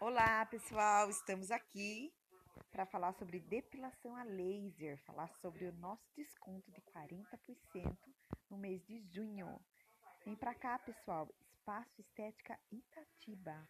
Olá, pessoal! Estamos aqui para falar sobre depilação a laser, falar sobre o nosso desconto de 40% no mês de junho. Vem para cá, pessoal! Espaço Estética Itatiba.